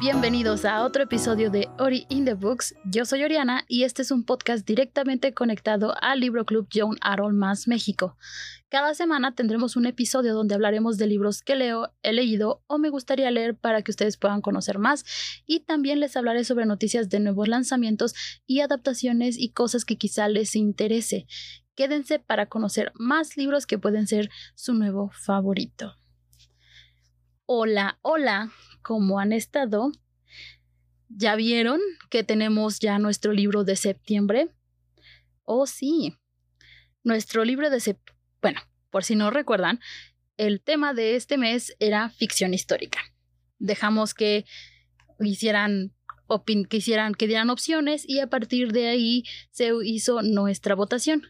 bienvenidos a otro episodio de Ori in the Books. Yo soy Oriana y este es un podcast directamente conectado al Libro Club John Arol Más México. Cada semana tendremos un episodio donde hablaremos de libros que leo, he leído o me gustaría leer para que ustedes puedan conocer más y también les hablaré sobre noticias de nuevos lanzamientos y adaptaciones y cosas que quizá les interese. Quédense para conocer más libros que pueden ser su nuevo favorito. Hola, hola, ¿cómo han estado? ¿Ya vieron que tenemos ya nuestro libro de septiembre? Oh, sí. Nuestro libro de septiembre, bueno, por si no recuerdan, el tema de este mes era ficción histórica. Dejamos que hicieran que hicieran que dieran opciones y a partir de ahí se hizo nuestra votación.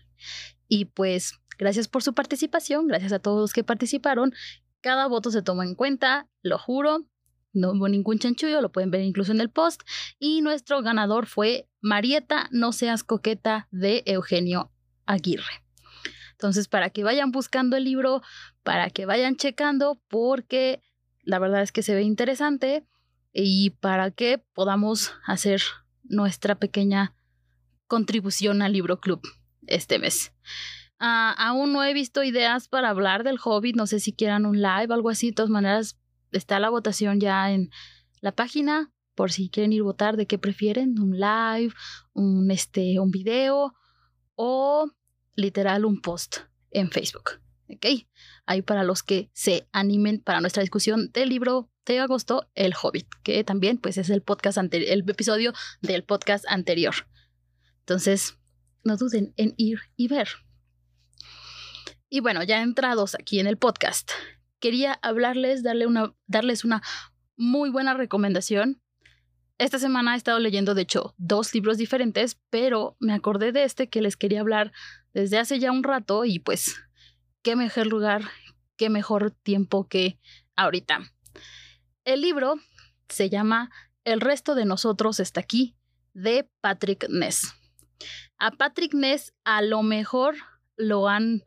Y pues gracias por su participación, gracias a todos los que participaron cada voto se toma en cuenta, lo juro. No hubo ningún chanchullo, lo pueden ver incluso en el post. Y nuestro ganador fue Marieta, no seas coqueta, de Eugenio Aguirre. Entonces, para que vayan buscando el libro, para que vayan checando, porque la verdad es que se ve interesante y para que podamos hacer nuestra pequeña contribución al libro club este mes. Ah, aún no he visto ideas para hablar del Hobbit. No sé si quieran un live algo así. De todas maneras, está la votación ya en la página. Por si quieren ir a votar de qué prefieren, un live, un, este, un video o literal un post en Facebook. ¿Ok? Ahí para los que se animen para nuestra discusión del libro de agosto, El Hobbit, que también pues es el podcast anterior, el episodio del podcast anterior. Entonces, no duden en ir y ver. Y bueno, ya entrados aquí en el podcast, quería hablarles, una, darles una muy buena recomendación. Esta semana he estado leyendo, de hecho, dos libros diferentes, pero me acordé de este que les quería hablar desde hace ya un rato y pues, qué mejor lugar, qué mejor tiempo que ahorita. El libro se llama El resto de nosotros está aquí, de Patrick Ness. A Patrick Ness a lo mejor lo han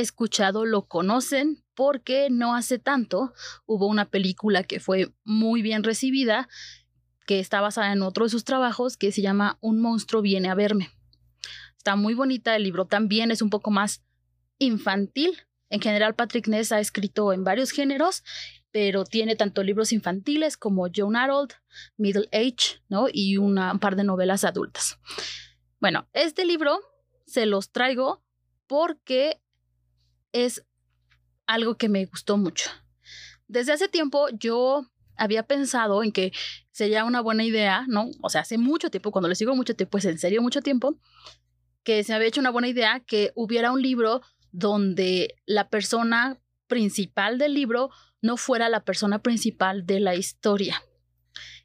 escuchado lo conocen porque no hace tanto hubo una película que fue muy bien recibida, que está basada en otro de sus trabajos, que se llama Un monstruo viene a verme. Está muy bonita, el libro también es un poco más infantil. En general, Patrick Ness ha escrito en varios géneros, pero tiene tanto libros infantiles como John Harold, Middle Age, ¿no? Y un par de novelas adultas. Bueno, este libro se los traigo porque es algo que me gustó mucho. Desde hace tiempo yo había pensado en que sería una buena idea, ¿no? O sea, hace mucho tiempo, cuando les digo mucho tiempo, pues en serio mucho tiempo, que se me había hecho una buena idea que hubiera un libro donde la persona principal del libro no fuera la persona principal de la historia.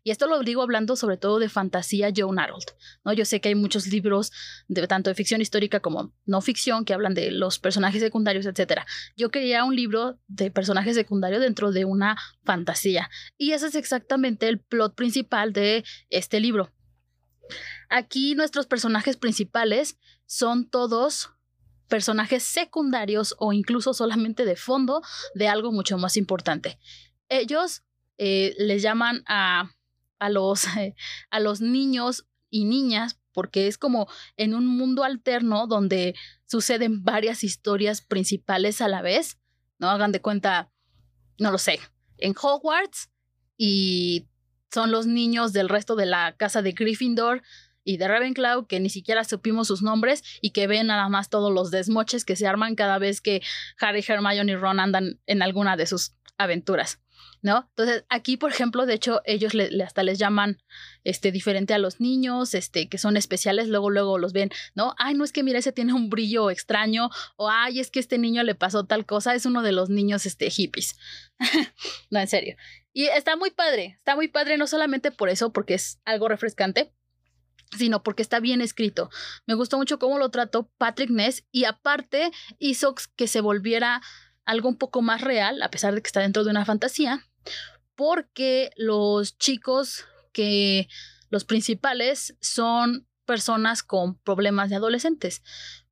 Y esto lo digo hablando sobre todo de fantasía John Harold. ¿no? Yo sé que hay muchos libros, de, tanto de ficción histórica como no ficción, que hablan de los personajes secundarios, etc. Yo quería un libro de personajes secundarios dentro de una fantasía. Y ese es exactamente el plot principal de este libro. Aquí nuestros personajes principales son todos personajes secundarios o incluso solamente de fondo de algo mucho más importante. Ellos eh, les llaman a a los, a los niños y niñas porque es como en un mundo alterno donde suceden varias historias principales a la vez, ¿no? Hagan de cuenta, no lo sé, en Hogwarts y son los niños del resto de la casa de Gryffindor y de Ravenclaw que ni siquiera supimos sus nombres y que ven nada más todos los desmoches que se arman cada vez que Harry, Hermione y Ron andan en alguna de sus aventuras. ¿No? Entonces, aquí, por ejemplo, de hecho, ellos le, hasta les llaman este, diferente a los niños, este, que son especiales, luego, luego los ven, ¿no? Ay, no es que mira, ese tiene un brillo extraño, o ay, es que este niño le pasó tal cosa, es uno de los niños, este, hippies. no, en serio. Y está muy padre, está muy padre, no solamente por eso, porque es algo refrescante, sino porque está bien escrito. Me gustó mucho cómo lo trató Patrick Ness y aparte hizo que se volviera algo un poco más real, a pesar de que está dentro de una fantasía, porque los chicos que los principales son personas con problemas de adolescentes.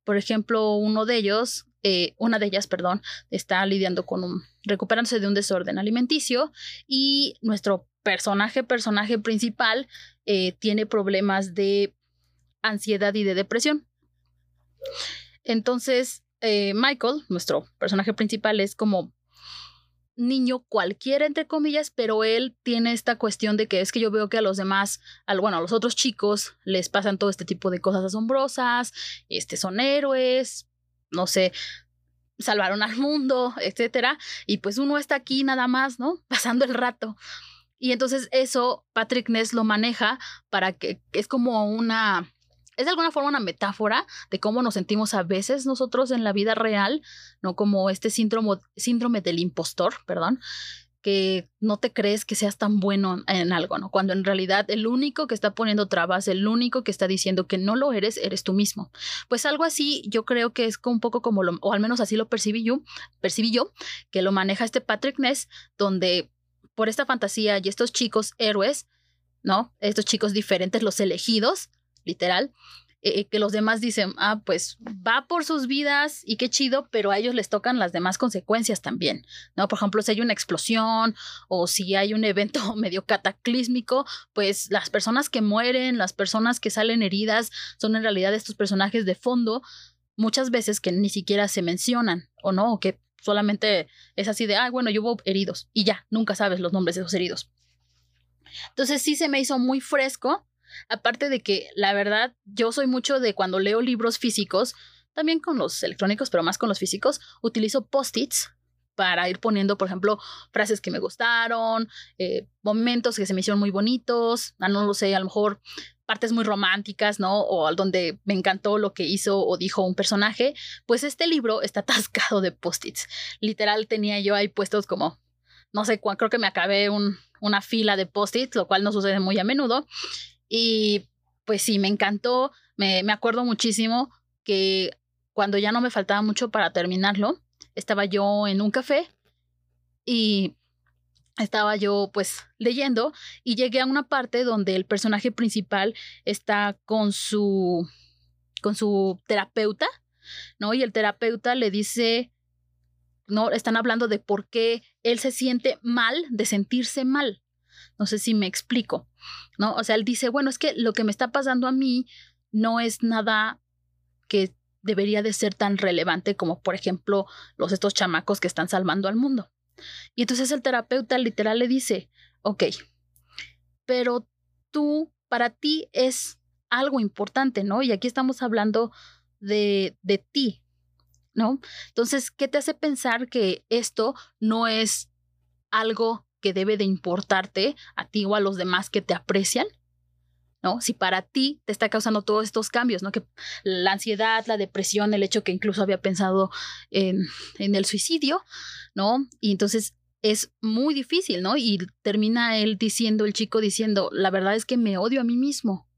Por ejemplo, uno de ellos, eh, una de ellas, perdón, está lidiando con un, recuperándose de un desorden alimenticio y nuestro personaje, personaje principal, eh, tiene problemas de ansiedad y de depresión. Entonces, eh, Michael, nuestro personaje principal, es como niño cualquiera, entre comillas, pero él tiene esta cuestión de que es que yo veo que a los demás, al, bueno, a los otros chicos les pasan todo este tipo de cosas asombrosas, este, son héroes, no sé, salvaron al mundo, etcétera, y pues uno está aquí nada más, ¿no? Pasando el rato. Y entonces eso Patrick Ness lo maneja para que es como una es de alguna forma una metáfora de cómo nos sentimos a veces nosotros en la vida real, no como este síndrome, síndrome del impostor, perdón, que no te crees que seas tan bueno en algo, ¿no? Cuando en realidad el único que está poniendo trabas, el único que está diciendo que no lo eres, eres tú mismo. Pues algo así, yo creo que es un poco como lo, o al menos así lo percibí yo, percibí yo, que lo maneja este Patrick Ness, donde por esta fantasía y estos chicos héroes, ¿no? Estos chicos diferentes, los elegidos, literal, eh, que los demás dicen, ah, pues va por sus vidas y qué chido, pero a ellos les tocan las demás consecuencias también, ¿no? Por ejemplo, si hay una explosión o si hay un evento medio cataclísmico, pues las personas que mueren, las personas que salen heridas, son en realidad estos personajes de fondo, muchas veces que ni siquiera se mencionan, o no, o que solamente es así de, ah, bueno, yo hubo heridos y ya, nunca sabes los nombres de esos heridos. Entonces sí se me hizo muy fresco Aparte de que, la verdad, yo soy mucho de cuando leo libros físicos, también con los electrónicos, pero más con los físicos, utilizo post-its para ir poniendo, por ejemplo, frases que me gustaron, eh, momentos que se me hicieron muy bonitos, ah, no lo sé, a lo mejor partes muy románticas, ¿no? O donde me encantó lo que hizo o dijo un personaje, pues este libro está atascado de post-its. Literal tenía yo ahí puestos como, no sé, creo que me acabé un, una fila de post-its, lo cual no sucede muy a menudo. Y pues sí, me encantó. Me, me acuerdo muchísimo que cuando ya no me faltaba mucho para terminarlo, estaba yo en un café y estaba yo pues leyendo y llegué a una parte donde el personaje principal está con su con su terapeuta, ¿no? Y el terapeuta le dice no están hablando de por qué él se siente mal de sentirse mal. No sé si me explico, ¿no? O sea, él dice, bueno, es que lo que me está pasando a mí no es nada que debería de ser tan relevante como, por ejemplo, los estos chamacos que están salvando al mundo. Y entonces el terapeuta literal le dice, ok, pero tú, para ti es algo importante, ¿no? Y aquí estamos hablando de, de ti, ¿no? Entonces, ¿qué te hace pensar que esto no es algo que debe de importarte a ti o a los demás que te aprecian, ¿no? Si para ti te está causando todos estos cambios, ¿no? Que la ansiedad, la depresión, el hecho que incluso había pensado en, en el suicidio, ¿no? Y entonces es muy difícil, ¿no? Y termina él diciendo, el chico diciendo, la verdad es que me odio a mí mismo,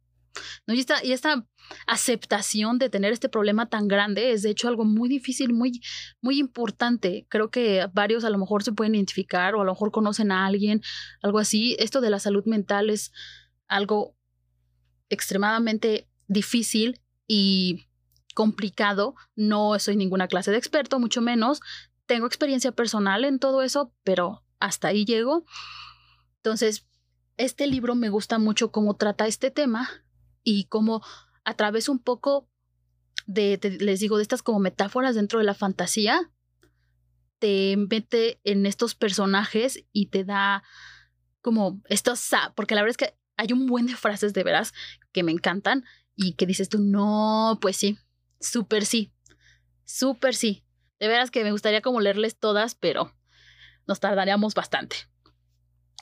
¿no? Y esta, aceptación de tener este problema tan grande es de hecho algo muy difícil, muy, muy importante. Creo que varios a lo mejor se pueden identificar o a lo mejor conocen a alguien, algo así. Esto de la salud mental es algo extremadamente difícil y complicado. No soy ninguna clase de experto, mucho menos. Tengo experiencia personal en todo eso, pero hasta ahí llego. Entonces, este libro me gusta mucho cómo trata este tema y cómo a través un poco de, les digo, de estas como metáforas dentro de la fantasía, te mete en estos personajes y te da como estos, porque la verdad es que hay un buen de frases de veras que me encantan y que dices tú, no, pues sí, súper sí, súper sí. De veras que me gustaría como leerles todas, pero nos tardaríamos bastante.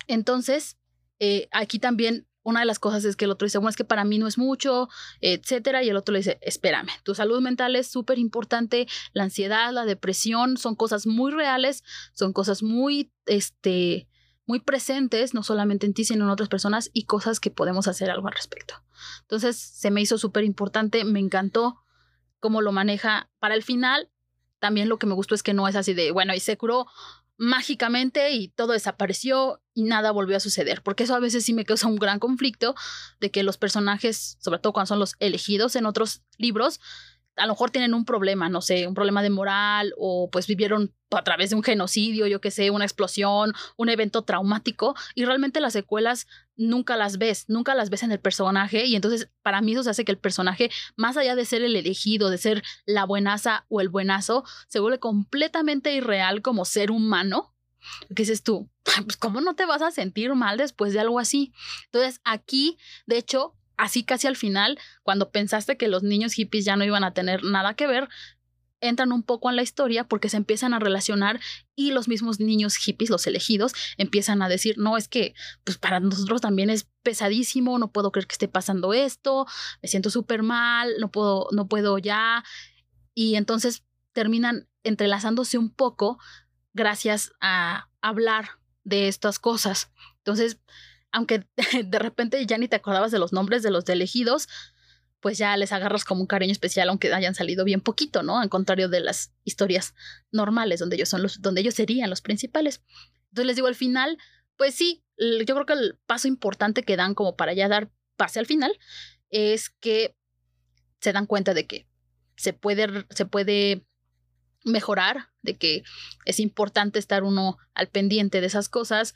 Entonces, eh, aquí también una de las cosas es que el otro dice, bueno, es que para mí no es mucho, etcétera, y el otro le dice, espérame, tu salud mental es súper importante, la ansiedad, la depresión son cosas muy reales, son cosas muy, este, muy presentes, no solamente en ti, sino en otras personas y cosas que podemos hacer algo al respecto. Entonces, se me hizo súper importante, me encantó cómo lo maneja. Para el final, también lo que me gustó es que no es así de, bueno, y se curó mágicamente y todo desapareció y nada volvió a suceder, porque eso a veces sí me causa un gran conflicto de que los personajes, sobre todo cuando son los elegidos en otros libros, a lo mejor tienen un problema, no sé, un problema de moral o pues vivieron a través de un genocidio, yo qué sé, una explosión, un evento traumático y realmente las secuelas nunca las ves, nunca las ves en el personaje y entonces para mí eso hace que el personaje, más allá de ser el elegido, de ser la buenaza o el buenazo, se vuelve completamente irreal como ser humano. ¿Qué dices tú? Pues cómo no te vas a sentir mal después de algo así. Entonces aquí, de hecho, así casi al final, cuando pensaste que los niños hippies ya no iban a tener nada que ver, entran un poco en la historia porque se empiezan a relacionar y los mismos niños hippies, los elegidos, empiezan a decir, no, es que pues para nosotros también es pesadísimo, no puedo creer que esté pasando esto, me siento súper mal, no puedo, no puedo ya. Y entonces terminan entrelazándose un poco gracias a hablar de estas cosas. Entonces, aunque de repente ya ni te acordabas de los nombres de los elegidos, pues ya les agarras como un cariño especial, aunque hayan salido bien poquito, ¿no? Al contrario de las historias normales, donde ellos son los, donde ellos serían los principales. Entonces les digo, al final, pues sí, yo creo que el paso importante que dan como para ya dar pase al final es que se dan cuenta de que se puede, se puede mejorar, de que es importante estar uno al pendiente de esas cosas,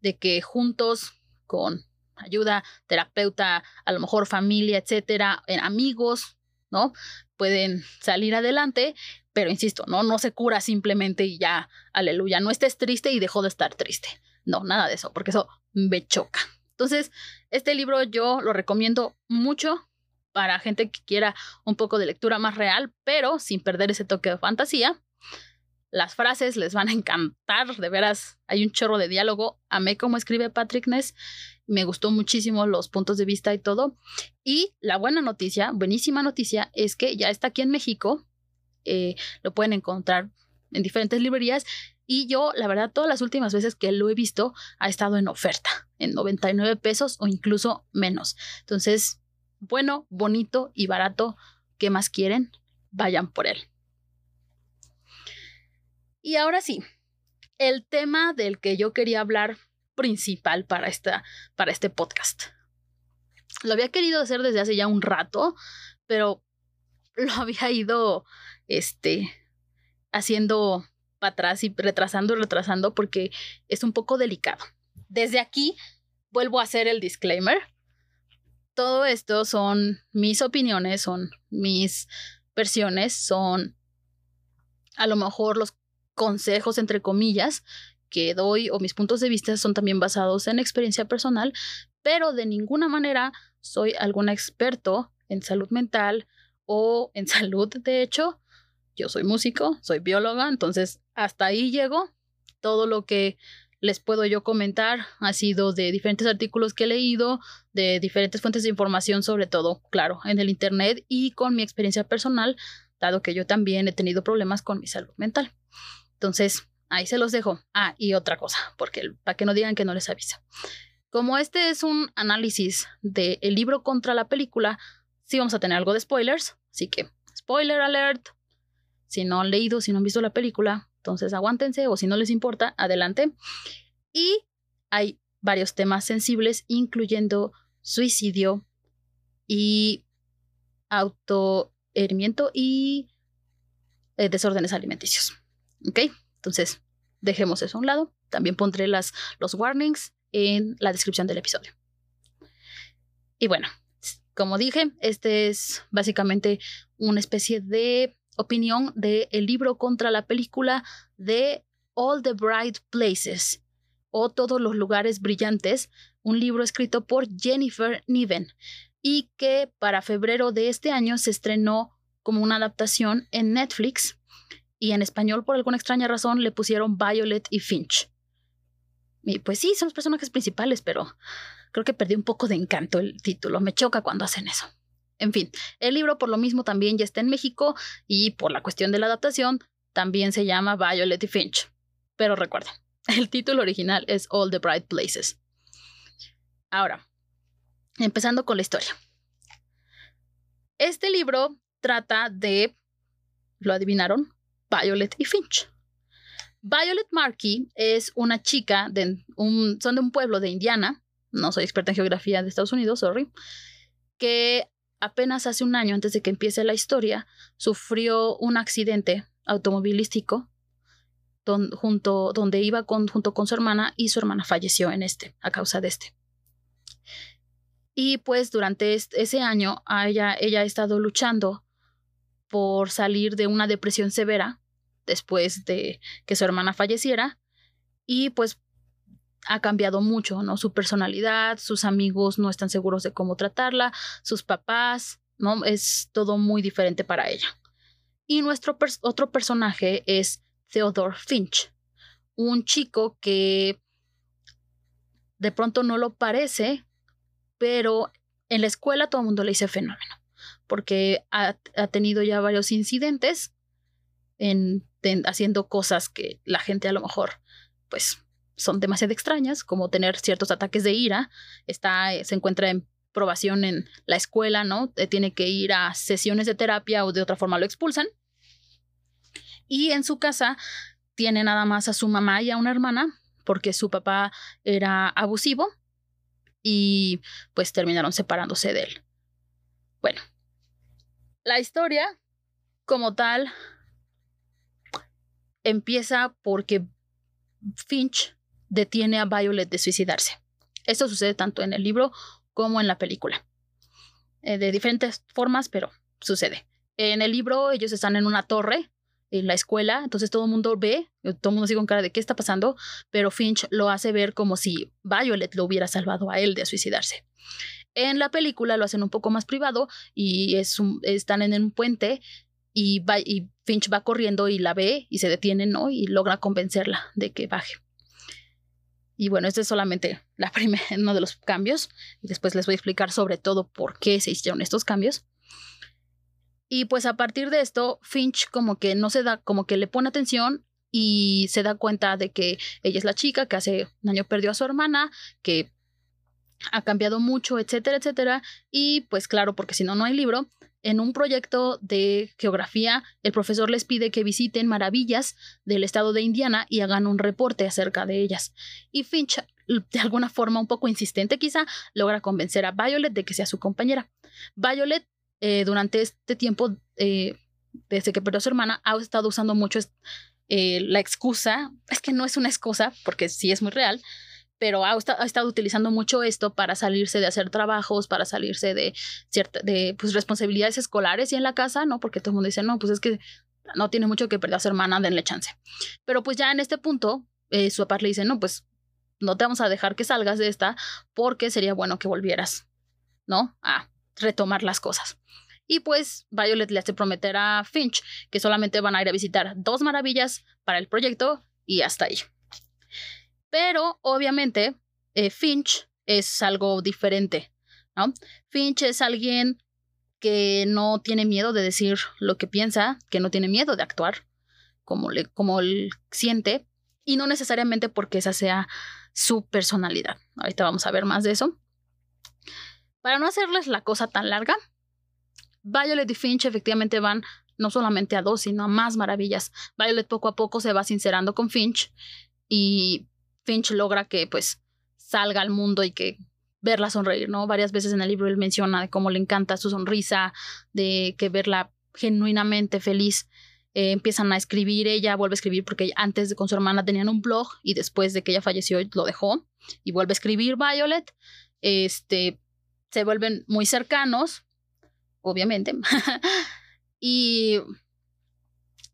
de que juntos con ayuda, terapeuta, a lo mejor familia, etcétera, en amigos, ¿no? Pueden salir adelante, pero insisto, no, no se cura simplemente y ya, aleluya, no estés triste y dejó de estar triste. No, nada de eso, porque eso me choca. Entonces, este libro yo lo recomiendo mucho para gente que quiera un poco de lectura más real, pero sin perder ese toque de fantasía. Las frases les van a encantar, de veras, hay un chorro de diálogo. Amé cómo escribe Patrick Ness me gustó muchísimo los puntos de vista y todo. Y la buena noticia, buenísima noticia, es que ya está aquí en México. Eh, lo pueden encontrar en diferentes librerías. Y yo, la verdad, todas las últimas veces que lo he visto, ha estado en oferta, en 99 pesos o incluso menos. Entonces, bueno, bonito y barato. ¿Qué más quieren? Vayan por él. Y ahora sí, el tema del que yo quería hablar principal para, esta, para este podcast. Lo había querido hacer desde hace ya un rato, pero lo había ido este, haciendo para atrás y retrasando retrasando porque es un poco delicado. Desde aquí vuelvo a hacer el disclaimer. Todo esto son mis opiniones, son mis versiones, son a lo mejor los consejos entre comillas que doy o mis puntos de vista son también basados en experiencia personal, pero de ninguna manera soy algún experto en salud mental o en salud, de hecho. Yo soy músico, soy bióloga, entonces hasta ahí llego. Todo lo que les puedo yo comentar ha sido de diferentes artículos que he leído, de diferentes fuentes de información, sobre todo, claro, en el Internet y con mi experiencia personal, dado que yo también he tenido problemas con mi salud mental. Entonces, Ahí se los dejo. Ah, y otra cosa, porque para que no digan que no les aviso. Como este es un análisis del libro contra la película, sí vamos a tener algo de spoilers. Así que, spoiler alert. Si no han leído, si no han visto la película, entonces aguántense o si no les importa, adelante. Y hay varios temas sensibles, incluyendo suicidio y autoherimiento y eh, desórdenes alimenticios. ¿Ok? Entonces, dejemos eso a un lado. También pondré las, los warnings en la descripción del episodio. Y bueno, como dije, este es básicamente una especie de opinión del el libro contra la película de All the Bright Places o Todos los lugares brillantes, un libro escrito por Jennifer Niven y que para febrero de este año se estrenó como una adaptación en Netflix y en español por alguna extraña razón le pusieron Violet y Finch. Y pues sí, son los personajes principales, pero creo que perdí un poco de encanto el título. Me choca cuando hacen eso. En fin, el libro por lo mismo también ya está en México y por la cuestión de la adaptación también se llama Violet y Finch. Pero recuerden, el título original es All the Bright Places. Ahora, empezando con la historia. Este libro trata de, ¿lo adivinaron? Violet y Finch. Violet Markey es una chica de un, son de un pueblo de Indiana, no soy experta en geografía de Estados Unidos, sorry, que apenas hace un año antes de que empiece la historia, sufrió un accidente automovilístico junto, donde iba junto con su hermana y su hermana falleció en este, a causa de este. Y pues durante ese año ella, ella ha estado luchando por salir de una depresión severa después de que su hermana falleciera y pues ha cambiado mucho, ¿no? Su personalidad, sus amigos no están seguros de cómo tratarla, sus papás, ¿no? Es todo muy diferente para ella. Y nuestro otro personaje es Theodore Finch, un chico que de pronto no lo parece, pero en la escuela todo el mundo le dice fenómeno, porque ha, tenido ya varios incidentes en, haciendo cosas que la gente a lo mejor, pues, son demasiado extrañas, como tener ciertos ataques de ira, está, se encuentra en probación en la escuela, ¿no? Eh, tiene que ir a sesiones de terapia o de otra forma lo expulsan. Y en su casa tiene nada más a su mamá y a una hermana, porque su papá era abusivo y pues terminaron separándose de él. Bueno, la historia como tal empieza porque Finch detiene a Violet de suicidarse. Esto sucede tanto en el libro como en la película. Eh, de diferentes formas, pero sucede. En el libro ellos están en una torre en la escuela, entonces todo el mundo ve, todo el mundo sigue con cara de qué está pasando, pero Finch lo hace ver como si Violet lo hubiera salvado a él de suicidarse. En la película lo hacen un poco más privado y es están en un puente y, y Finch va corriendo y la ve y se detiene, ¿no? Y logra convencerla de que baje. Y bueno, este es solamente la uno de los cambios. Y después les voy a explicar sobre todo por qué se hicieron estos cambios. Y pues a partir de esto, Finch como que no se da, como que le pone atención y se da cuenta de que ella es la chica que hace un año perdió a su hermana, que ha cambiado mucho, etcétera, etcétera. Y pues claro, porque si no, no hay libro. En un proyecto de geografía, el profesor les pide que visiten maravillas del estado de Indiana y hagan un reporte acerca de ellas. Y Finch, de alguna forma un poco insistente quizá, logra convencer a Violet de que sea su compañera. Violet eh, durante este tiempo, eh, desde que perdió a su hermana, ha estado usando mucho eh, la excusa, es que no es una excusa, porque sí es muy real, pero ha, estado utilizando mucho esto para salirse de hacer trabajos, para salirse de, cierta, de pues, responsabilidades escolares y en la casa, ¿no? Porque todo el mundo dice, no, pues es que no tiene mucho que perder a su hermana, denle chance. Pero pues ya en este punto, su papá le dice, no, pues no te vamos a dejar que salgas de esta porque sería bueno que volvieras, ¿no? A retomar las cosas. Y pues Violet le hace prometer a Finch que solamente van a ir a visitar dos maravillas para el proyecto y hasta ahí. Pero obviamente eh, Finch es algo diferente, ¿no? Finch es alguien que no tiene miedo de decir lo que piensa, que no tiene miedo de actuar como, le, como él siente, y no necesariamente porque esa sea su personalidad. Ahorita vamos a ver más de eso. Para no hacerles la cosa tan larga, Violet y Finch efectivamente van no solamente a dos, sino a más maravillas. Violet poco a poco se va sincerando con Finch y Finch logra que pues salga al mundo y que verla sonreír, ¿no? Varias veces en el libro él menciona cómo le encanta su sonrisa, de que verla genuinamente feliz. Eh, empiezan a escribir, ella vuelve a escribir porque antes con su hermana tenían un blog y después de que ella falleció lo dejó y vuelve a escribir Violet. Este, se vuelven muy cercanos obviamente. y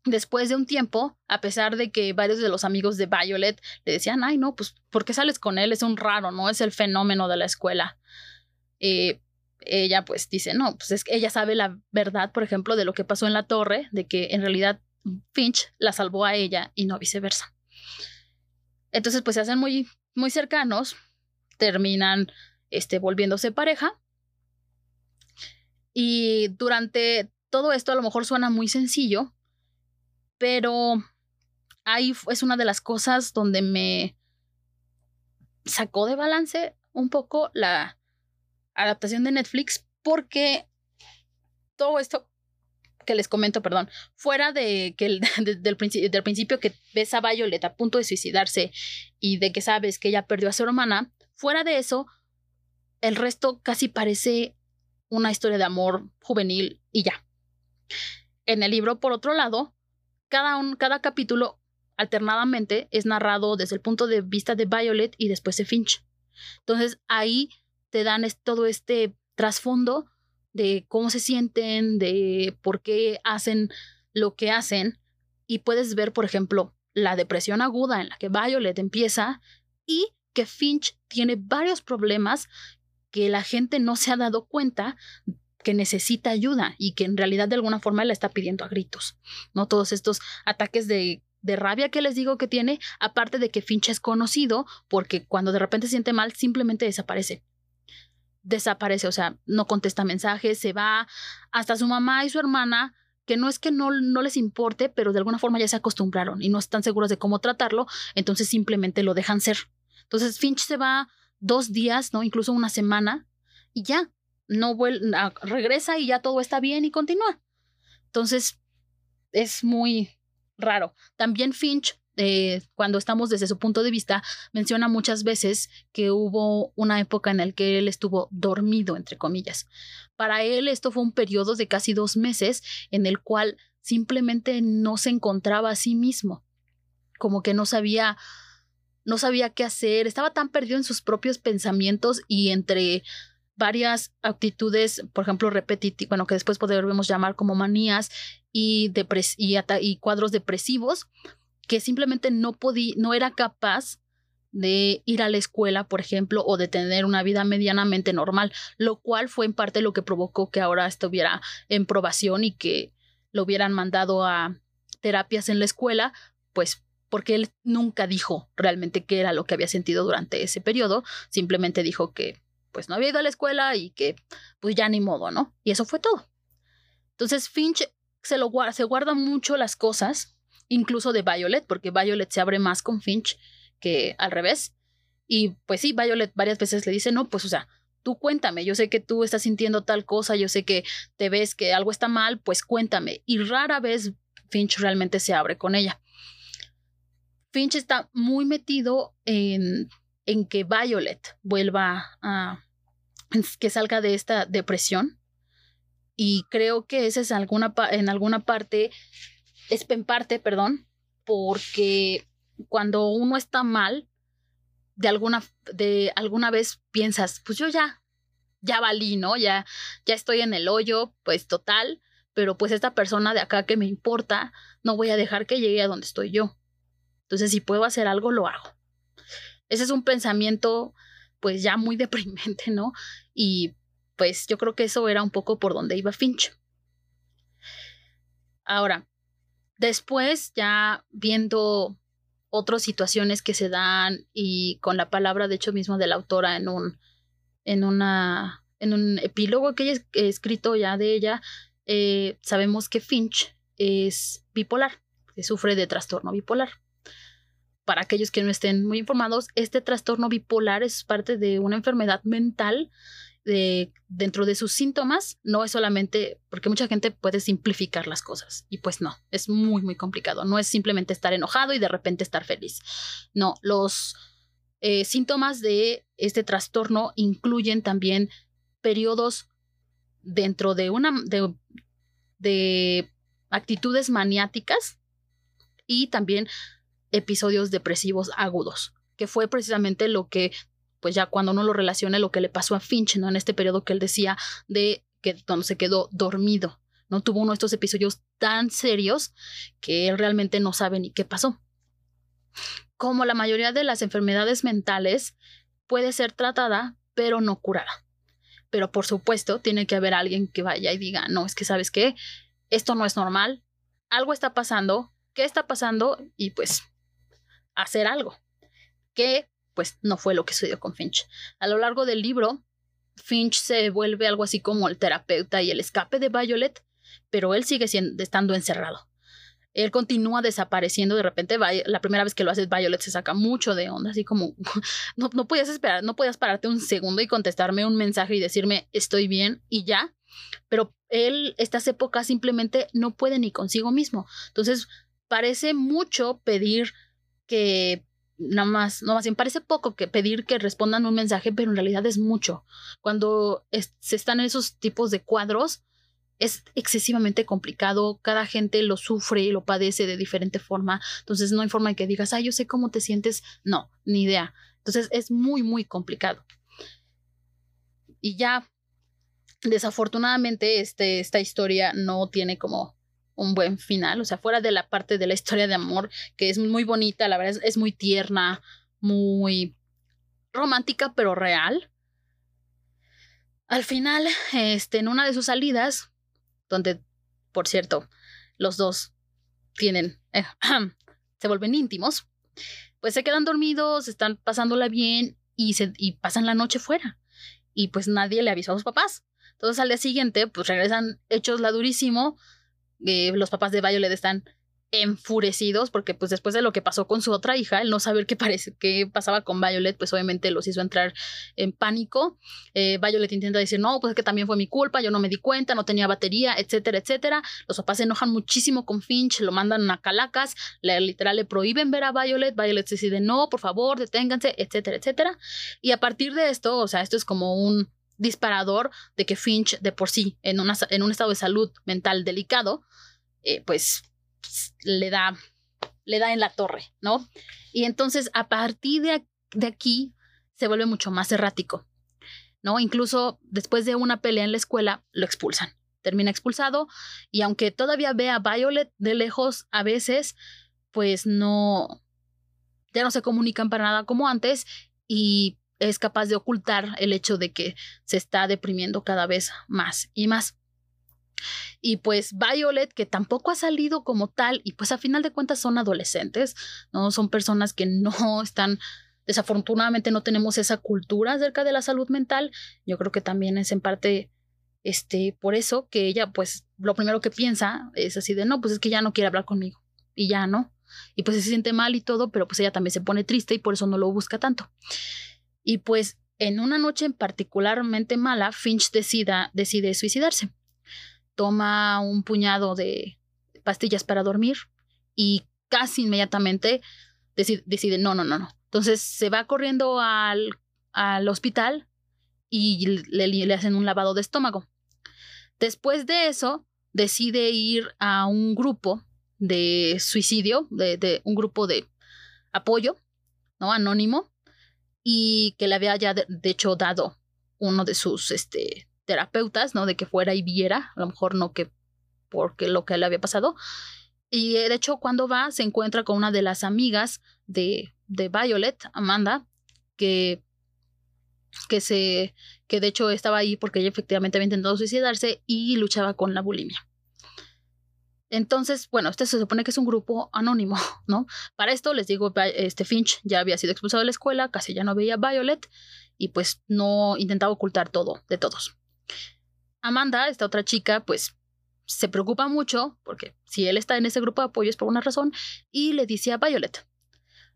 después de un tiempo, a pesar de que varios de los amigos de Violet le decían, ay, no, pues, ¿por qué sales con él? Es un raro, ¿no? Es el fenómeno de la escuela. Eh, ella pues dice, no, pues es que ella sabe la verdad, por ejemplo, de lo que pasó en la torre, de que en realidad Finch la salvó a ella y no viceversa. Entonces, pues se hacen muy, muy cercanos, terminan este, volviéndose pareja y durante todo esto a lo mejor suena muy sencillo, pero ahí es una de las cosas donde me sacó de balance un poco la adaptación de Netflix porque todo esto que les comento, perdón, fuera de que el, del, principio que ves a Violet a punto de suicidarse y de que sabes que ella perdió a su hermana, fuera de eso, el resto casi parece una historia de amor juvenil y ya. En el libro, por otro lado, cada, un, cada capítulo alternadamente es narrado desde el punto de vista de Violet y después de Finch. Entonces ahí te dan todo este trasfondo de cómo se sienten, de por qué hacen lo que hacen y puedes ver, por ejemplo, la depresión aguda en la que Violet empieza y que Finch tiene varios problemas que la gente no se ha dado cuenta que necesita ayuda y que en realidad de alguna forma le está pidiendo a gritos. No todos estos ataques de, de rabia que les digo que tiene, aparte de que Finch es conocido porque cuando de repente se siente mal simplemente desaparece. Desaparece, o sea, no contesta mensajes, se va. Hasta su mamá y su hermana que no es que no, no, les importe, pero de alguna forma ya se acostumbraron y no están seguros de cómo tratarlo, entonces simplemente lo dejan ser. Entonces Finch se va dos días, ¿no? Incluso una semana y ya, no vuelve, regresa y ya todo está bien y continúa. Entonces, es muy raro. También Finch, eh, cuando estamos desde su punto de vista, menciona muchas veces que hubo una época en la que él estuvo dormido, entre comillas. Para él esto fue un periodo de casi dos meses en el cual simplemente no se encontraba a sí mismo, como que no sabía no sabía qué hacer, estaba tan perdido en sus propios pensamientos y entre varias actitudes, por ejemplo, repetitivas, bueno, que después podemos llamar como manías y, y, y cuadros depresivos, que simplemente no podía, no era capaz de ir a la escuela, por ejemplo, o de tener una vida medianamente normal, lo cual fue en parte lo que provocó que ahora estuviera en probación y que lo hubieran mandado a terapias en la escuela, pues porque él nunca dijo realmente qué era lo que había sentido durante ese periodo, simplemente dijo que pues no había ido a la escuela y que pues ya ni modo, ¿no? Y eso fue todo. Entonces Finch se, lo, se guarda mucho las cosas, incluso de Violet, porque Violet se abre más con Finch que al revés. Y pues sí, Violet varias veces le dice, no, pues o sea, tú cuéntame, yo sé que tú estás sintiendo tal cosa, yo sé que te ves que algo está mal, pues cuéntame. Y rara vez Finch realmente se abre con ella. Finch está muy metido en en que Violet vuelva a que salga de esta depresión. Y creo que esa es alguna en alguna parte, es en parte, perdón, porque cuando uno está mal, de alguna, de alguna vez piensas, pues yo ya, ya valí, ¿no? Ya, ya estoy en el hoyo, pues total, pero pues esta persona de acá que me importa, no voy a dejar que llegue a donde estoy yo. Entonces, si puedo hacer algo, lo hago. Ese es un pensamiento pues ya muy deprimente, ¿no? Y pues yo creo que eso era un poco por donde iba Finch. Ahora, después ya viendo otras situaciones que se dan y con la palabra de hecho mismo de la autora en un en una en un epílogo que ella ha escrito ya de ella eh, sabemos que Finch es bipolar que sufre de trastorno bipolar para aquellos que no estén muy informados, este trastorno bipolar es parte de una enfermedad mental de, dentro de sus síntomas, no es solamente porque mucha gente puede simplificar las cosas y pues no, es muy, muy complicado. No es simplemente estar enojado y de repente estar feliz. No, los eh, síntomas de este trastorno incluyen también periodos dentro de una de, de actitudes maniáticas y también episodios depresivos agudos, que fue precisamente lo que, pues ya cuando uno lo relaciona, lo que le pasó a Finch, ¿no? En este periodo que él decía de que cuando se quedó dormido, ¿no? Tuvo uno de estos episodios tan serios que él realmente no sabe ni qué pasó. Como la mayoría de las enfermedades mentales, puede ser tratada, pero no curada. Pero por supuesto, tiene que haber alguien que vaya y diga, no, es que sabes qué, esto no es normal, algo está pasando, ¿qué está pasando? Y pues hacer algo, que pues no fue lo que sucedió con Finch. A lo largo del libro, Finch se vuelve algo así como el terapeuta y el escape de Violet, pero él sigue siendo, estando encerrado. Él continúa desapareciendo de repente. La primera vez que lo haces, Violet se saca mucho de onda, así como no, no podías esperar, no podías pararte un segundo y contestarme un mensaje y decirme estoy bien y ya. Pero él, estas épocas simplemente no puede ni consigo mismo. Entonces, parece mucho pedir que nada más, no más parece poco que pedir que respondan un mensaje, pero en realidad es mucho. Cuando se están en esos tipos de cuadros, es excesivamente complicado, cada gente lo sufre y lo padece de diferente forma, entonces no hay forma de que digas, ah, yo sé cómo te sientes, no, ni idea. Entonces es muy, muy complicado. Y ya, desafortunadamente, este, esta historia no tiene como un buen final, o sea, fuera de la parte de la historia de amor, que es muy bonita, la verdad es, muy tierna, muy romántica, pero real. Al final, este, en una de sus salidas, donde, por cierto, los dos tienen, eh, se vuelven íntimos, pues se quedan dormidos, están pasándola bien y, se, y pasan la noche fuera. Y pues nadie le avisó a sus papás. Entonces al día siguiente, pues regresan hechos la durísimo, eh, los papás de Violet están enfurecidos porque pues después de lo que pasó con su otra hija, el no saber qué, parece, qué pasaba con Violet, pues obviamente los hizo entrar en pánico. Eh, Violet intenta decir, no, pues es que también fue mi culpa, yo no me di cuenta, no tenía batería, etcétera, etcétera. Los papás se enojan muchísimo con Finch, lo mandan a Calacas, le, literal le prohíben ver a Violet, Violet decide, no, por favor, deténganse, etcétera, etcétera. Y a partir de esto, o sea, esto es como un disparador de que Finch de por sí, en, una, en un estado de salud mental delicado, eh, pues, le da, le da en la torre, ¿no? Y entonces a partir de, de aquí se vuelve mucho más errático, ¿no? Incluso después de una pelea en la escuela, lo expulsan. Termina expulsado y aunque todavía ve a Violet de lejos a veces, pues no, ya no se comunican para nada como antes y es capaz de ocultar el hecho de que se está deprimiendo cada vez más y más. Y pues Violet, que tampoco ha salido como tal, y pues a final de cuentas son adolescentes, ¿no? Son personas que no están, desafortunadamente no tenemos esa cultura acerca de la salud mental. Yo creo que también es en parte, este, por eso que ella, pues, lo primero que piensa es así de, no, pues es que ya no quiere hablar conmigo. Y ya, ¿no? Y pues se siente mal y todo, pero pues ella también se pone triste y por eso no lo busca tanto. Y pues en una noche particularmente mala, Finch decida, decide suicidarse. Toma un puñado de pastillas para dormir y casi inmediatamente decide, no, no, no, no. Entonces se va corriendo al, al hospital y le, le, hacen un lavado de estómago. Después de eso, decide ir a un grupo de suicidio, de, de un grupo de apoyo, ¿no? Anónimo, y que le había ya de, hecho dado uno de sus este, terapeutas, ¿no? De que fuera y viera, a lo mejor no que porque lo que le había pasado. Y eh, de hecho cuando va se encuentra con una de las amigas de, de Violet, Amanda, que que se que de hecho estaba ahí porque ella efectivamente había intentado suicidarse y luchaba con la bulimia. Entonces, bueno, este se supone que es un grupo anónimo, ¿no? Para esto les digo, este Finch ya había sido expulsado de la escuela, casi ya no veía a Violet y pues no intentaba ocultar todo de todos. Amanda, esta otra chica, pues se preocupa mucho porque si él está en ese grupo de apoyo es por una razón y le dice a Violet.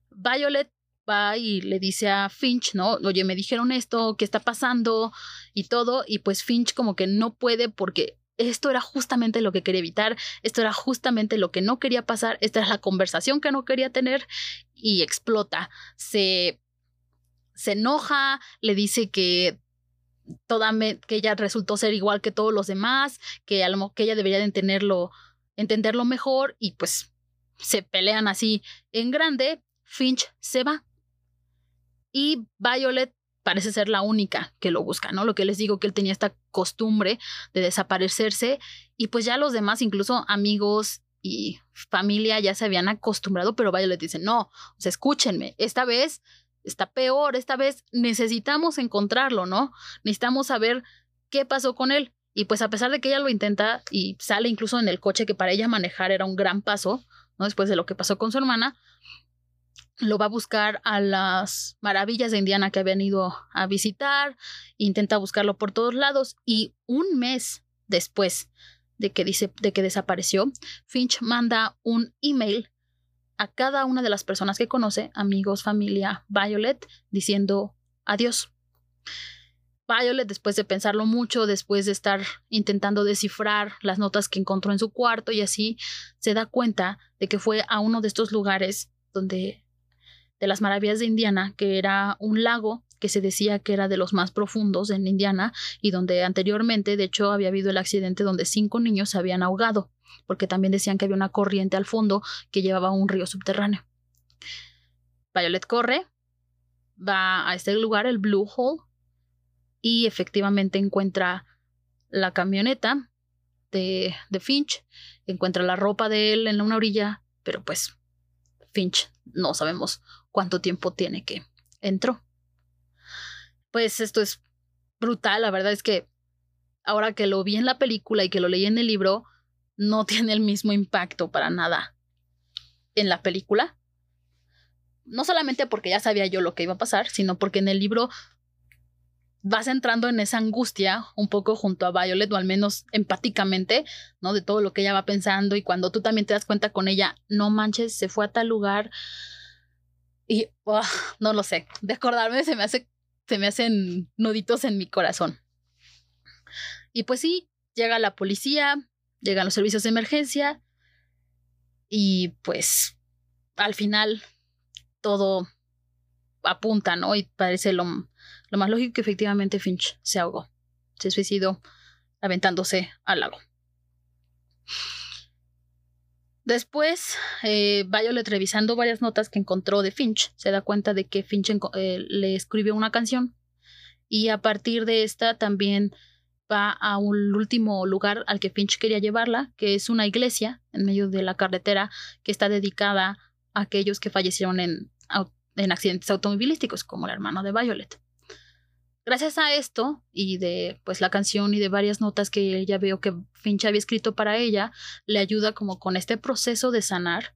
Violet va y le dice a Finch, ¿no? Oye, me dijeron esto, ¿qué está pasando? Y todo, y pues Finch como que no puede porque esto era justamente lo que quería evitar, esto era justamente lo que no quería pasar, esta es la conversación que no quería tener y explota. Se, se enoja, le dice que toda que ella resultó ser igual que todos los demás, que, a lo, que ella debería de entenderlo, entenderlo mejor y pues se pelean así en grande. Finch se va. Y Violet parece ser la única que lo busca, ¿no? Lo que les digo que él tenía esta costumbre de desaparecerse y pues ya los demás, incluso amigos y familia ya se habían acostumbrado, pero vaya, les dicen, no, escúchenme, esta vez está peor, esta vez necesitamos encontrarlo, ¿no? Necesitamos saber qué pasó con él. Y pues a pesar de que ella lo intenta y sale incluso en el coche que para ella manejar era un gran paso, ¿no? Después de lo que pasó con su hermana, lo va a buscar a las maravillas de Indiana que habían ido a visitar, intenta buscarlo por todos lados y un mes después de que dice de que desapareció, Finch manda un email a cada una de las personas que conoce, amigos, familia, Violet, diciendo adiós. Violet, después de pensarlo mucho, después de estar intentando descifrar las notas que encontró en su cuarto y así, se da cuenta de que fue a uno de estos lugares donde de las maravillas de Indiana, que era un lago que se decía que era de los más profundos en Indiana y donde anteriormente, de hecho, había habido el accidente donde cinco niños se habían ahogado, porque también decían que había una corriente al fondo que llevaba a un río subterráneo. Violet corre, va a este lugar, el Blue Hole, y efectivamente encuentra la camioneta de, de Finch, encuentra la ropa de él en una orilla, pero pues Finch no sabemos cuánto tiempo tiene que entró pues esto es brutal. La verdad es que ahora que lo vi en la película y que lo leí en el libro, no tiene el mismo impacto para nada en la película. No solamente porque ya sabía yo lo que iba a pasar, sino porque en el libro vas entrando en esa angustia un poco junto a Violet, o al menos empáticamente, ¿no? De todo lo que ella va pensando y cuando tú también te das cuenta con ella, no manches, se fue a tal lugar y no lo sé, de acordarme se me hace se me hacen nuditos en mi corazón. Y pues sí, llega la policía, llegan los servicios de emergencia y pues al final todo apunta, ¿no? Y parece lo, lo más lógico que efectivamente Finch se ahogó, se suicidó aventándose al lago. Después, eh, Violet, revisando varias notas que encontró de Finch, se da cuenta de que Finch eh, le escribió una canción y a partir de esta también va a un último lugar al que Finch quería llevarla, que es una iglesia en medio de la carretera que está dedicada a aquellos que fallecieron en, en accidentes automovilísticos, como el hermano de Violet. Gracias a esto y de pues la canción y de varias notas que ella veo que Finch había escrito para ella, le ayuda como con este proceso de sanar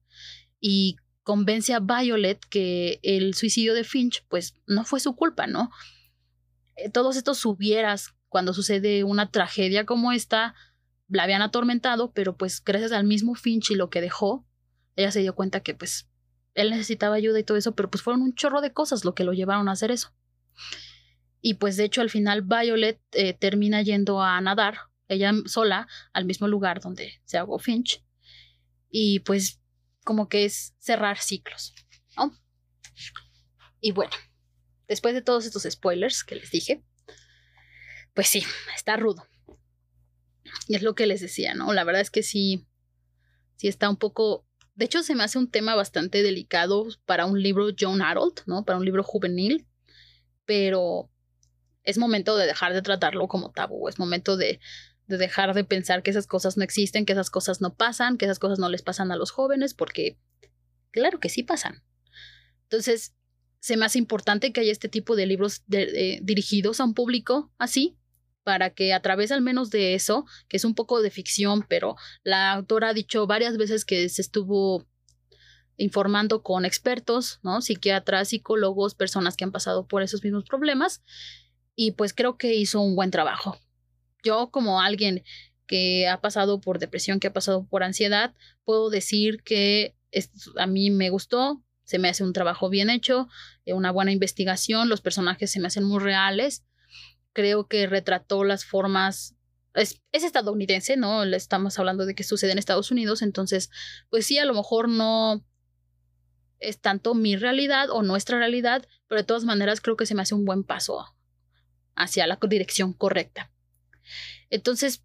y convence a Violet que el suicidio de Finch pues no fue su culpa, ¿no? Eh, todos estos hubieras cuando sucede una tragedia como esta la habían atormentado, pero pues gracias al mismo Finch y lo que dejó, ella se dio cuenta que pues él necesitaba ayuda y todo eso, pero pues fueron un chorro de cosas lo que lo llevaron a hacer eso. Y pues de hecho al final Violet eh, termina yendo a nadar, ella sola, al mismo lugar donde se ahogó Finch. Y pues como que es cerrar ciclos, ¿no? Y bueno, después de todos estos spoilers que les dije, pues sí, está rudo. Y es lo que les decía, ¿no? La verdad es que sí, sí está un poco... De hecho, se me hace un tema bastante delicado para un libro John Harold, ¿no? Para un libro juvenil, pero es momento de dejar de tratarlo como tabú, es momento de, dejar de pensar que esas cosas no existen, que esas cosas no pasan, que esas cosas no les pasan a los jóvenes, porque claro que sí pasan. Entonces, se me hace importante que haya este tipo de libros dirigidos a un público así, para que a través al menos de eso, que es un poco de ficción, pero la autora ha dicho varias veces que se estuvo informando con expertos, ¿no? Psiquiatras, psicólogos, personas que han pasado por esos mismos problemas y pues creo que hizo un buen trabajo. Yo como alguien que ha pasado por depresión, que ha pasado por ansiedad, puedo decir que a mí me gustó, se me hace un trabajo bien hecho, eh, una buena investigación, los personajes se me hacen muy reales, creo que retrató las formas es, es, estadounidense, ¿no? Estamos hablando de que sucede en Estados Unidos, entonces, pues sí, a lo mejor no es tanto mi realidad o nuestra realidad, pero de todas maneras creo que se me hace un buen paso hacia la dirección correcta. Entonces,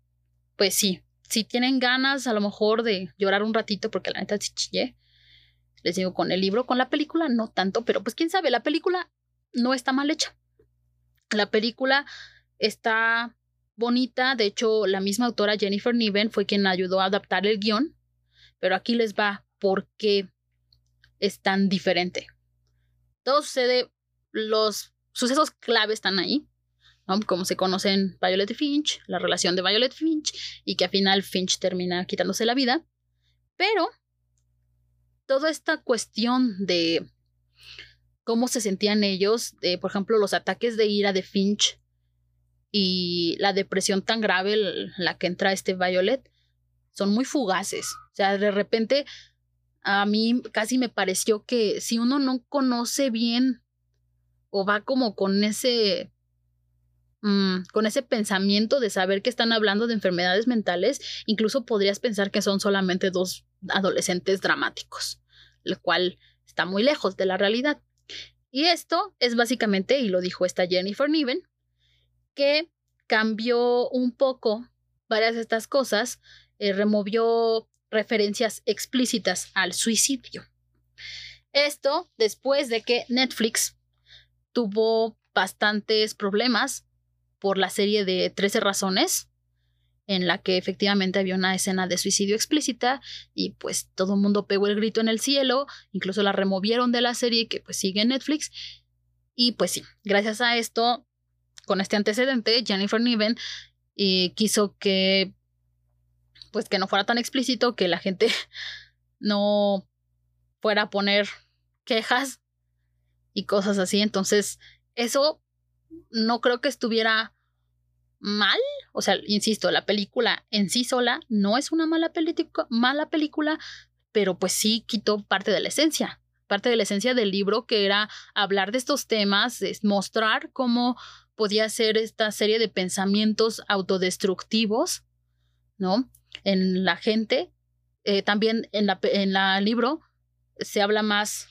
pues sí, si tienen ganas a lo mejor de llorar un ratito, porque la neta sí chillé, les digo con el libro, con la película no tanto, pero pues quién sabe, la película no está mal hecha. La película está bonita, de hecho la misma autora Jennifer Niven fue quien ayudó a adaptar el guion, pero aquí les va por qué es tan diferente. Todo sucede, los sucesos clave están ahí, como se conocen Violet Finch, la relación de Violet Finch, y que al final Finch termina quitándose la vida. Pero toda esta cuestión de cómo se sentían ellos, de, por ejemplo, los ataques de ira de Finch y la depresión tan grave la que entra este Violet, son muy fugaces. O sea, de repente a mí casi me pareció que si uno no conoce bien o va como con ese Mm, con ese pensamiento de saber que están hablando de enfermedades mentales, incluso podrías pensar que son solamente dos adolescentes dramáticos, lo cual está muy lejos de la realidad. Y esto es básicamente, y lo dijo esta Jennifer Niven, que cambió un poco varias de estas cosas, eh, removió referencias explícitas al suicidio. Esto después de que Netflix tuvo bastantes problemas por la serie de 13 razones, en la que efectivamente había una escena de suicidio explícita y pues todo el mundo pegó el grito en el cielo, incluso la removieron de la serie que pues sigue en Netflix. Y pues sí, gracias a esto, con este antecedente, Jennifer Niven eh, quiso que pues que no fuera tan explícito, que la gente no fuera a poner quejas y cosas así. Entonces, eso no creo que estuviera mal. O sea, insisto, la película en sí sola no es una mala, mala película, pero pues sí quitó parte de la esencia. Parte de la esencia del libro, que era hablar de estos temas, mostrar cómo podía ser esta serie de pensamientos autodestructivos, ¿no? En la gente. Eh, también en la, en la libro se habla más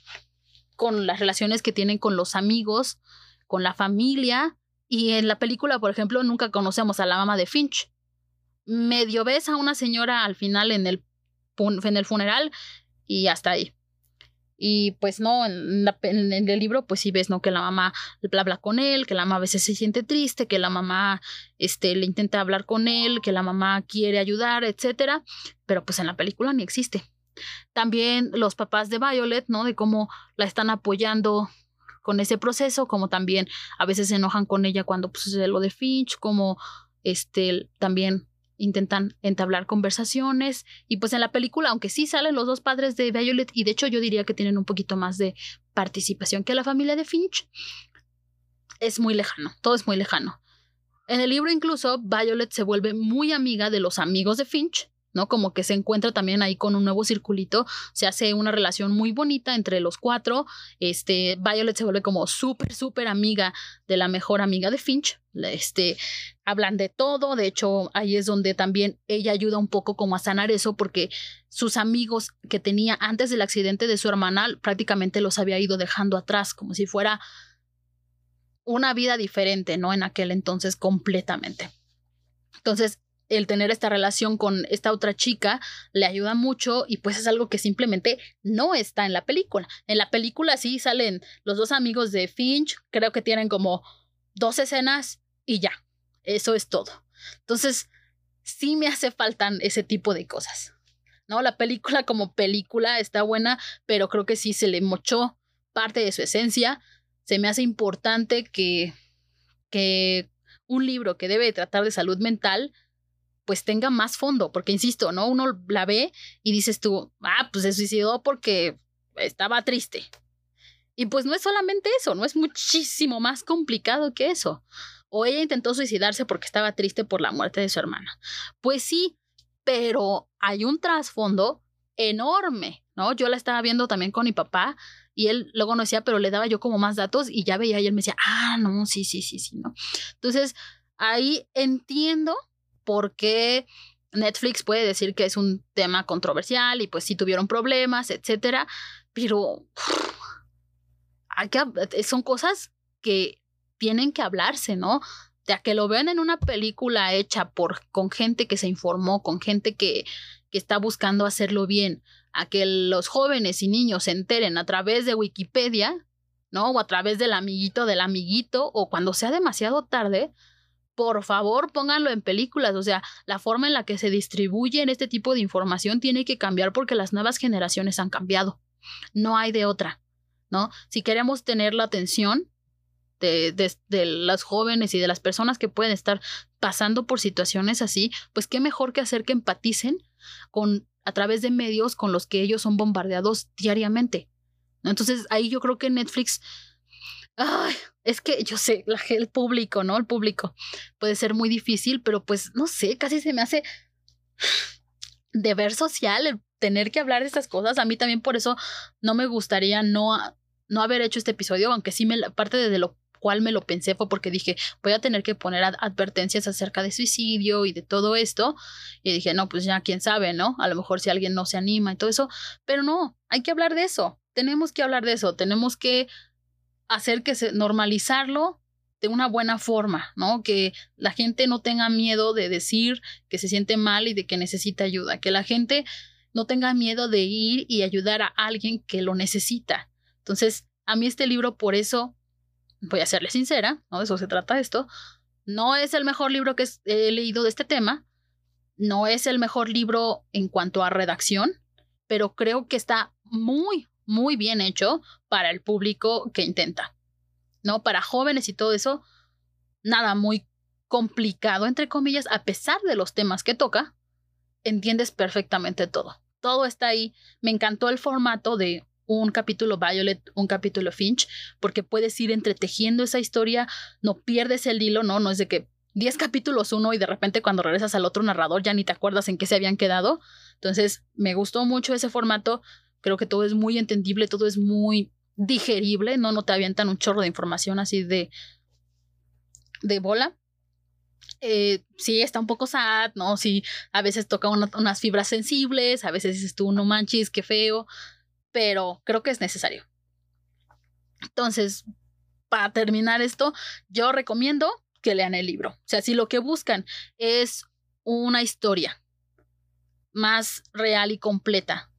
con las relaciones que tienen con los amigos, con la familia. Y en la película, por ejemplo, nunca conocemos a la mamá de Finch. Medio ves a una señora al final en el, en el funeral y hasta ahí. Y pues no, en, el libro pues sí ves, ¿no? Que la mamá habla con él, que la mamá a veces se siente triste, que la mamá este, le intenta hablar con él, que la mamá quiere ayudar, etcétera. Pero pues en la película ni existe. También los papás de Violet, ¿no? De cómo la están apoyando con ese proceso, como también a veces se enojan con ella cuando pues, sucede lo de Finch, como este también intentan entablar conversaciones y pues en la película, aunque sí salen los dos padres de Violet y de hecho yo diría que tienen un poquito más de participación que la familia de Finch, es muy lejano, todo es muy lejano. En el libro incluso Violet se vuelve muy amiga de los amigos de Finch ¿no? Como que se encuentra también ahí con un nuevo circulito, se hace una relación muy bonita entre los cuatro, este, Violet se vuelve como súper, súper amiga de la mejor amiga de Finch, este, hablan de todo, de hecho ahí es donde también ella ayuda un poco como a sanar eso porque sus amigos que tenía antes del accidente de su hermana prácticamente los había ido dejando atrás, como si fuera una vida diferente, ¿no? En aquel entonces completamente. Entonces, el tener esta relación con esta otra chica le ayuda mucho y pues es algo que simplemente no está en la película. En la película sí salen los dos amigos de Finch, creo que tienen como dos escenas y ya, eso es todo. Entonces, sí me hace falta ese tipo de cosas. ¿No? La película como película está buena, pero creo que sí se le mochó parte de su esencia. Se me hace importante que, que un libro que debe tratar de salud mental pues tenga más fondo, porque insisto, ¿no? Uno la ve y dices tú, ah, pues se suicidó porque estaba triste. Y pues no es solamente eso, no es muchísimo más complicado que eso. O ella intentó suicidarse porque estaba triste por la muerte de su hermana. Pues sí, pero hay un trasfondo enorme, ¿no? Yo la estaba viendo también con mi papá y él luego no decía, pero le daba yo como más datos y ya veía y él me decía, ah, no, sí, sí, sí, sí, ¿no? Entonces, ahí entiendo por qué Netflix puede decir que es un tema controversial y pues sí tuvieron problemas, etcétera, pero son cosas que tienen que hablarse, ¿no? Ya que lo vean en una película hecha por con gente que se informó, con gente que, que está buscando hacerlo bien, a que los jóvenes y niños se enteren a través de Wikipedia, ¿no? O a través del amiguito del amiguito, o cuando sea demasiado tarde, por favor pónganlo en películas, o sea, la forma en la que se distribuye este tipo de información tiene que cambiar porque las nuevas generaciones han cambiado. No hay de otra, ¿no? Si queremos tener la atención de, las jóvenes y de las personas que pueden estar pasando por situaciones así, pues qué mejor que hacer que empaticen con a través de medios con los que ellos son bombardeados diariamente. Entonces ahí yo creo que Netflix es que yo sé, el público, ¿no? El público puede ser muy difícil, pero pues no sé, casi se me hace deber social el tener que hablar de estas cosas. A mí también por eso no me gustaría no, no haber hecho este episodio, aunque sí me parte de lo cual me lo pensé fue porque dije, voy a tener que poner advertencias acerca de suicidio y de todo esto. Y dije, no, pues ya quién sabe, ¿no? A lo mejor si alguien no se anima y todo eso, pero no, hay que hablar de eso. tenemos que hablar de eso, tenemos que hacer que se normalizarlo de una buena forma, ¿no? Que la gente no tenga miedo de decir que se siente mal y de que necesita ayuda, que la gente no tenga miedo de ir y ayudar a alguien que lo necesita. Entonces, a mí este libro, por eso, voy a serle sincera, ¿no? De eso se trata esto, no es el mejor libro que he leído de este tema, no es el mejor libro en cuanto a redacción, pero creo que está muy, muy bien hecho para el público que intenta. ¿no? Para jóvenes y todo eso, nada muy complicado, entre comillas, a pesar de los temas que toca, entiendes perfectamente todo. Todo está ahí. Me encantó el formato de un capítulo Violet, un capítulo Finch, porque puedes ir entretejiendo esa historia, no pierdes el hilo, ¿no? No es de que 10 capítulos uno y de repente cuando regresas al otro narrador ya ni te acuerdas en qué se habían quedado. Entonces, me gustó mucho ese formato. Creo que todo es muy entendible, todo es muy digerible, no, no te avientan un chorro de información así de, de bola. Eh, sí, está un poco sad, ¿no? Sí, a veces toca unas fibras sensibles, a veces dices tú, no manches, qué feo, pero creo que es necesario. Entonces, para terminar esto, yo recomiendo que lean el libro. O sea, si lo que buscan es una historia más real y completa,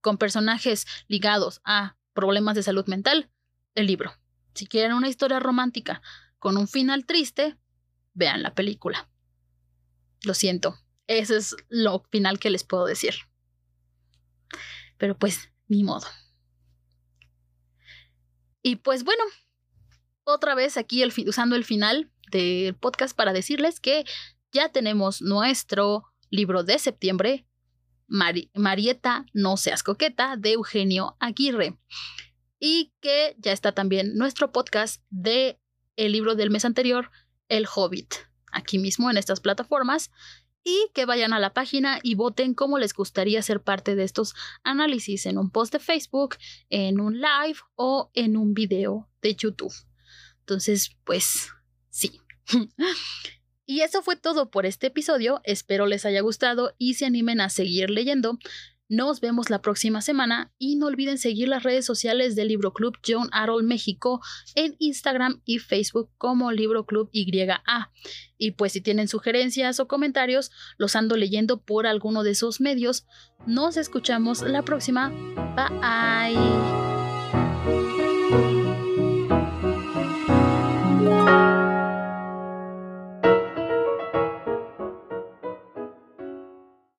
con personajes ligados a problemas de salud mental, el libro. Si quieren una historia romántica con un final triste, vean la película. Lo siento, ese es lo final que les puedo decir. Pero pues, ni modo. Y pues bueno, otra vez aquí usando el final del podcast para decirles que ya tenemos nuestro libro de septiembre Marieta, no seas coqueta, de Eugenio Aguirre. Y que ya está también nuestro podcast de el libro del mes anterior, El Hobbit, aquí mismo en estas plataformas. Y que vayan a la página y voten cómo les gustaría ser parte de estos análisis en un post de Facebook, en un live o en un video de YouTube. Entonces, pues sí. Y eso fue todo por este episodio, espero les haya gustado y se animen a seguir leyendo. Nos vemos la próxima semana y no olviden seguir las redes sociales del Libro Club John Arroll México en Instagram y Facebook como Libro Club YA. Y pues si tienen sugerencias o comentarios, los ando leyendo por alguno de esos medios. Nos escuchamos la próxima. Bye.